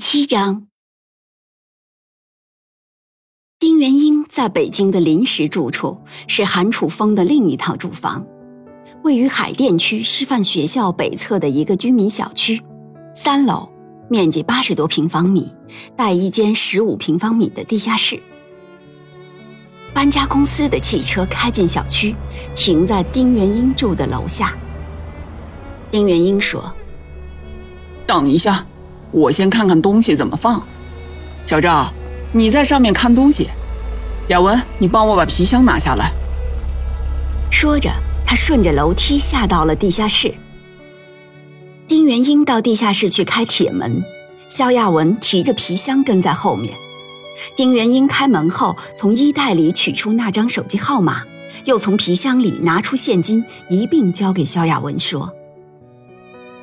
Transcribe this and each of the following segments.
七章，丁元英在北京的临时住处是韩楚风的另一套住房，位于海淀区师范学校北侧的一个居民小区，三楼，面积八十多平方米，带一间十五平方米的地下室。搬家公司的汽车开进小区，停在丁元英住的楼下。丁元英说：“等一下。”我先看看东西怎么放，小赵，你在上面看东西。雅文，你帮我把皮箱拿下来。说着，他顺着楼梯下到了地下室。丁元英到地下室去开铁门，肖亚文提着皮箱跟在后面。丁元英开门后，从衣袋里取出那张手机号码，又从皮箱里拿出现金，一并交给肖亚文，说：“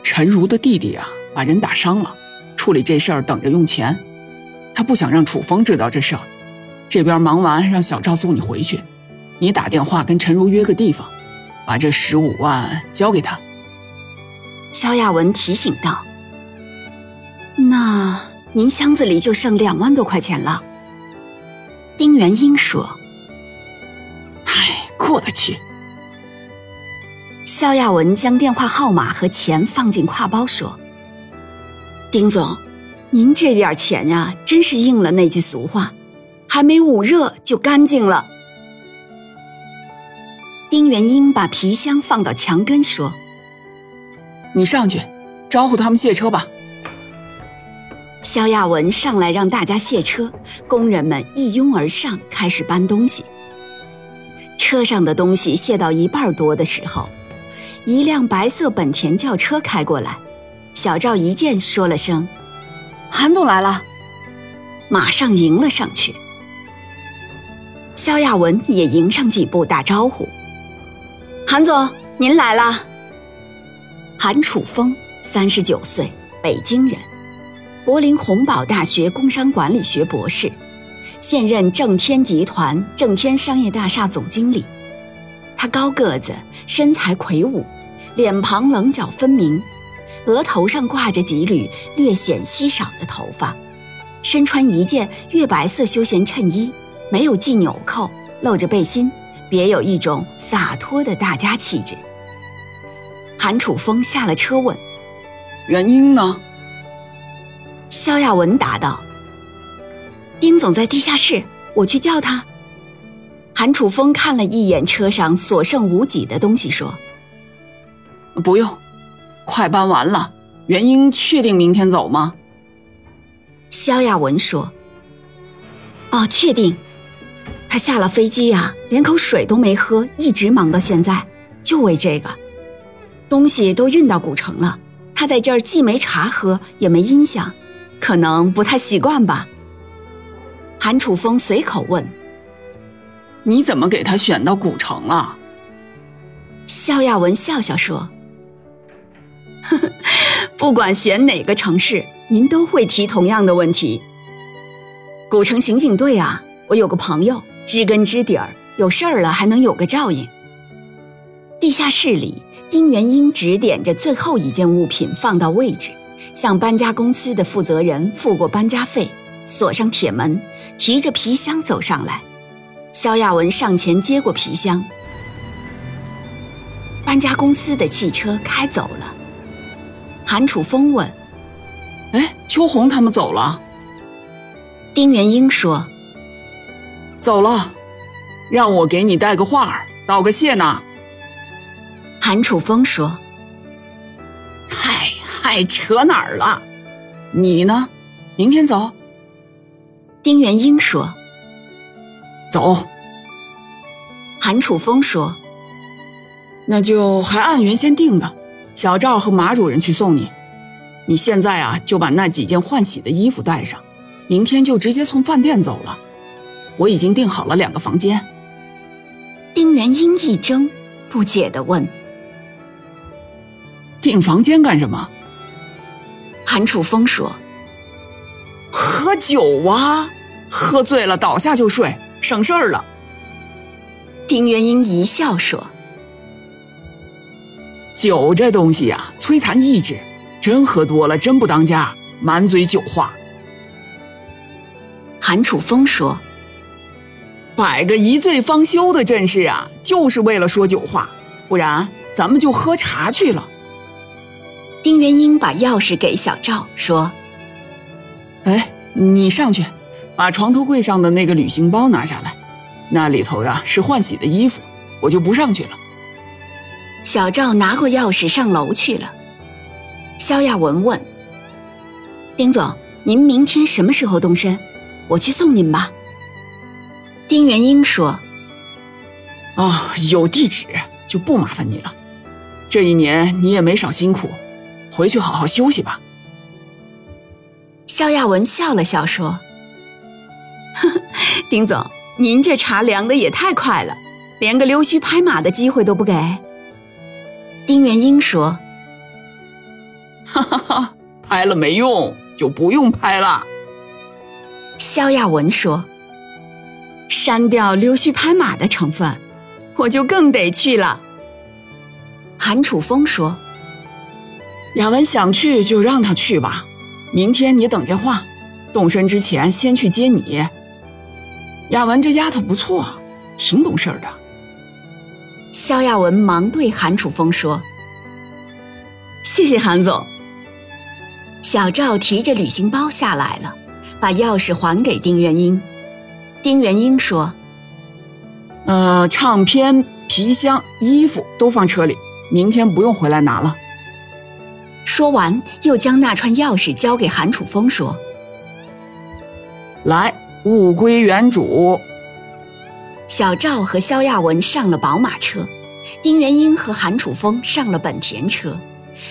陈如的弟弟啊，把人打伤了。”处理这事儿，等着用钱。他不想让楚风知道这事儿。这边忙完，让小赵送你回去。你打电话跟陈如约个地方，把这十五万交给他。肖亚文提醒道：“那您箱子里就剩两万多块钱了。”丁元英说：“唉，过得去。”肖亚文将电话号码和钱放进挎包，说。丁总，您这点钱呀，真是应了那句俗话，还没捂热就干净了。丁元英把皮箱放到墙根，说：“你上去，招呼他们卸车吧。”肖亚文上来让大家卸车，工人们一拥而上，开始搬东西。车上的东西卸到一半多的时候，一辆白色本田轿车开过来。小赵一见，说了声：“韩总来了。”马上迎了上去。肖亚文也迎上几步，打招呼：“韩总，您来了。”韩楚风，三十九岁，北京人，柏林洪堡大学工商管理学博士，现任正天集团正天商业大厦总经理。他高个子，身材魁梧，脸庞棱角分明。额头上挂着几缕略显稀少的头发，身穿一件月白色休闲衬衣，没有系纽扣，露着背心，别有一种洒脱的大家气质。韩楚风下了车问：“原因呢？”肖亚文答道：“丁总在地下室，我去叫他。”韩楚风看了一眼车上所剩无几的东西，说：“不用。”快搬完了，元英确定明天走吗？肖亚文说：“哦，确定。他下了飞机呀，连口水都没喝，一直忙到现在，就为这个。东西都运到古城了，他在这儿既没茶喝，也没音响，可能不太习惯吧。”韩楚风随口问：“你怎么给他选到古城了？”肖亚文笑笑说。不管选哪个城市，您都会提同样的问题。古城刑警队啊，我有个朋友，知根知底儿，有事儿了还能有个照应。地下室里，丁元英指点着最后一件物品放到位置，向搬家公司的负责人付过搬家费，锁上铁门，提着皮箱走上来。肖亚文上前接过皮箱，搬家公司的汽车开走了。韩楚风问：“哎，秋红他们走了？”丁元英说：“走了，让我给你带个话儿，道个谢呢。”韩楚风说：“嗨嗨，扯哪儿了？你呢？明天走？”丁元英说：“走。”韩楚风说：“那就还按原先定的。”小赵和马主任去送你，你现在啊，就把那几件换洗的衣服带上，明天就直接从饭店走了。我已经订好了两个房间。丁元英一怔，不解地问：“订房间干什么？”韩楚风说：“喝酒啊，喝醉了倒下就睡，省事儿了。”丁元英一笑说：“酒这东西呀，摧残意志。”真喝多了，真不当家，满嘴酒话。韩楚风说：“摆个一醉方休的阵势啊，就是为了说酒话，不然咱们就喝茶去了。”丁元英把钥匙给小赵说：“哎，你上去，把床头柜上的那个旅行包拿下来，那里头呀是换洗的衣服，我就不上去了。”小赵拿过钥匙上楼去了。肖亚文问：“丁总，您明天什么时候动身？我去送您吧。”丁元英说：“哦，有地址就不麻烦你了。这一年你也没少辛苦，回去好好休息吧。”肖亚文笑了笑说：“呵呵，丁总，您这茶凉的也太快了，连个溜须拍马的机会都不给。”丁元英说。哈哈哈，拍了没用，就不用拍了。肖亚文说：“删掉溜须拍马的成分，我就更得去了。”韩楚风说：“亚文想去就让他去吧，明天你等电话，动身之前先去接你。亚文这丫头不错，挺懂事的。”萧亚文忙对韩楚风说：“谢谢韩总。”小赵提着旅行包下来了，把钥匙还给丁元英。丁元英说：“呃，唱片、皮箱、衣服都放车里，明天不用回来拿了。”说完，又将那串钥匙交给韩楚风，说：“来，物归原主。”小赵和肖亚文上了宝马车，丁元英和韩楚风上了本田车。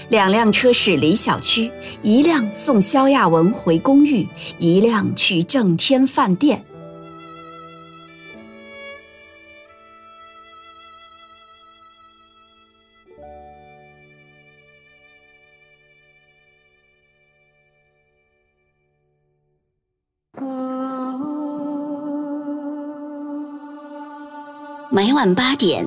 两辆车驶离小区，一辆送萧亚文回公寓，一辆去正天饭店。每晚八点，